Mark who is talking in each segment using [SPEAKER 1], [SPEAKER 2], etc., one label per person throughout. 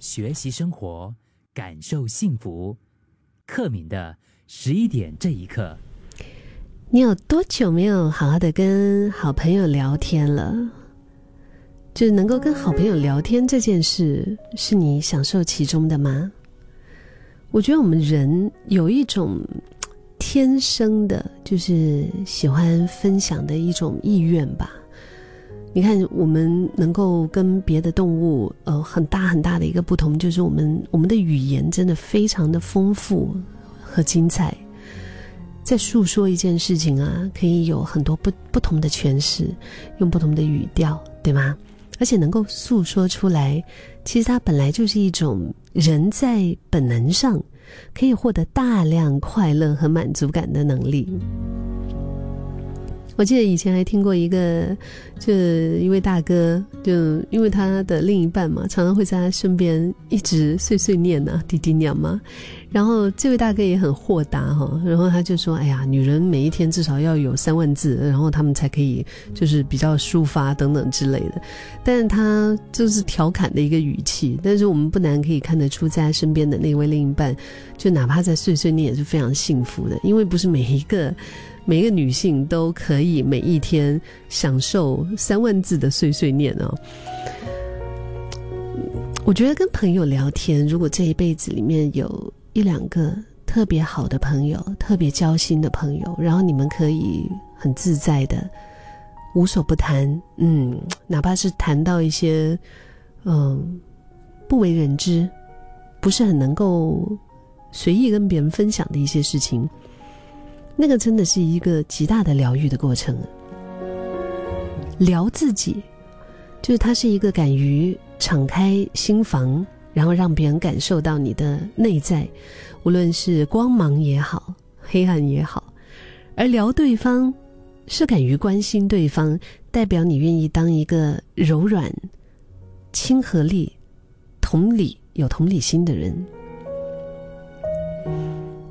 [SPEAKER 1] 学习生活，感受幸福。克敏的十一点这一刻，
[SPEAKER 2] 你有多久没有好好的跟好朋友聊天了？就是能够跟好朋友聊天这件事，是你享受其中的吗？我觉得我们人有一种天生的，就是喜欢分享的一种意愿吧。你看，我们能够跟别的动物，呃，很大很大的一个不同，就是我们我们的语言真的非常的丰富和精彩，在诉说一件事情啊，可以有很多不不同的诠释，用不同的语调，对吗？而且能够诉说出来，其实它本来就是一种人在本能上可以获得大量快乐和满足感的能力。我记得以前还听过一个，就一位大哥，就因为他的另一半嘛，常常会在他身边一直碎碎念呐，滴滴念嘛。然后这位大哥也很豁达哈，然后他就说：“哎呀，女人每一天至少要有三万字，然后他们才可以就是比较抒发等等之类的。”但是他就是调侃的一个语气，但是我们不难可以看得出，在他身边的那位另一半，就哪怕在碎碎念也是非常幸福的，因为不是每一个。每一个女性都可以每一天享受三万字的碎碎念哦。我觉得跟朋友聊天，如果这一辈子里面有一两个特别好的朋友、特别交心的朋友，然后你们可以很自在的无所不谈，嗯，哪怕是谈到一些嗯不为人知、不是很能够随意跟别人分享的一些事情。那个真的是一个极大的疗愈的过程。聊自己，就是它是一个敢于敞开心房，然后让别人感受到你的内在，无论是光芒也好，黑暗也好。而聊对方，是敢于关心对方，代表你愿意当一个柔软、亲和力、同理、有同理心的人。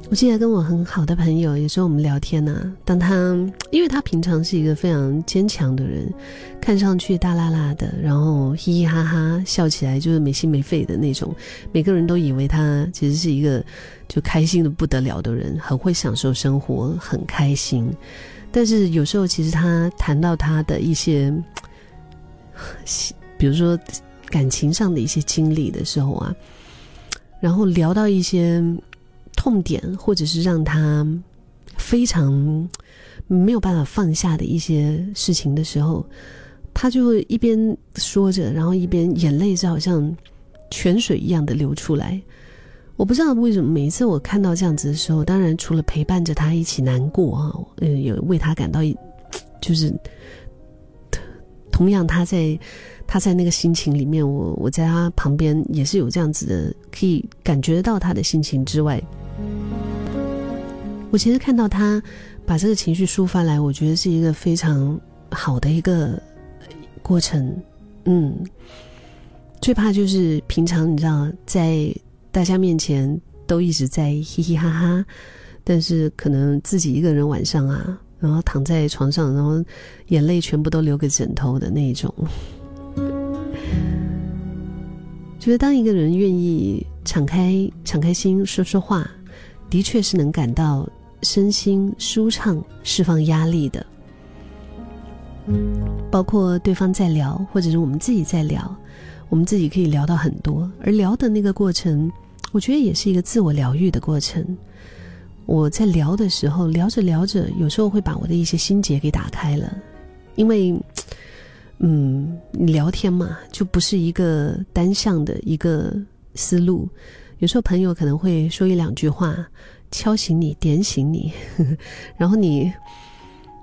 [SPEAKER 2] 我记得跟我很好的朋友，有时候我们聊天呢，当他因为他平常是一个非常坚强的人，看上去大啦啦的，然后嘻嘻哈哈笑起来就是没心没肺的那种，每个人都以为他其实是一个就开心的不得了的人，很会享受生活，很开心。但是有时候其实他谈到他的一些，比如说感情上的一些经历的时候啊，然后聊到一些。痛点，或者是让他非常没有办法放下的一些事情的时候，他就会一边说着，然后一边眼泪是好像泉水一样的流出来。我不知道为什么每一次我看到这样子的时候，当然除了陪伴着他一起难过啊，嗯，也为他感到就是同样他在他在那个心情里面，我我在他旁边也是有这样子的，可以感觉到他的心情之外。我其实看到他把这个情绪抒发来，我觉得是一个非常好的一个过程。嗯，最怕就是平常你知道，在大家面前都一直在嘻嘻哈哈，但是可能自己一个人晚上啊，然后躺在床上，然后眼泪全部都流给枕头的那种。觉得当一个人愿意敞开敞开心说说话，的确是能感到。身心舒畅，释放压力的，包括对方在聊，或者是我们自己在聊，我们自己可以聊到很多。而聊的那个过程，我觉得也是一个自我疗愈的过程。我在聊的时候，聊着聊着，有时候会把我的一些心结给打开了，因为，嗯，聊天嘛，就不是一个单向的一个思路。有时候朋友可能会说一两句话。敲醒你，点醒你，然后你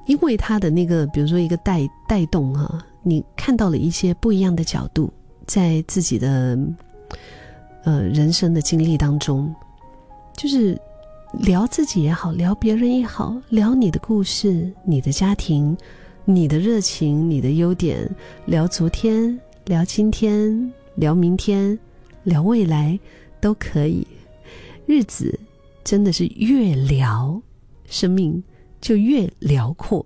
[SPEAKER 2] 因为他的那个，比如说一个带带动哈，你看到了一些不一样的角度，在自己的呃人生的经历当中，就是聊自己也好，聊别人也好，聊你的故事、你的家庭、你的热情、你的优点，聊昨天、聊今天、聊明天、聊未来都可以，日子。真的是越聊，生命就越辽阔。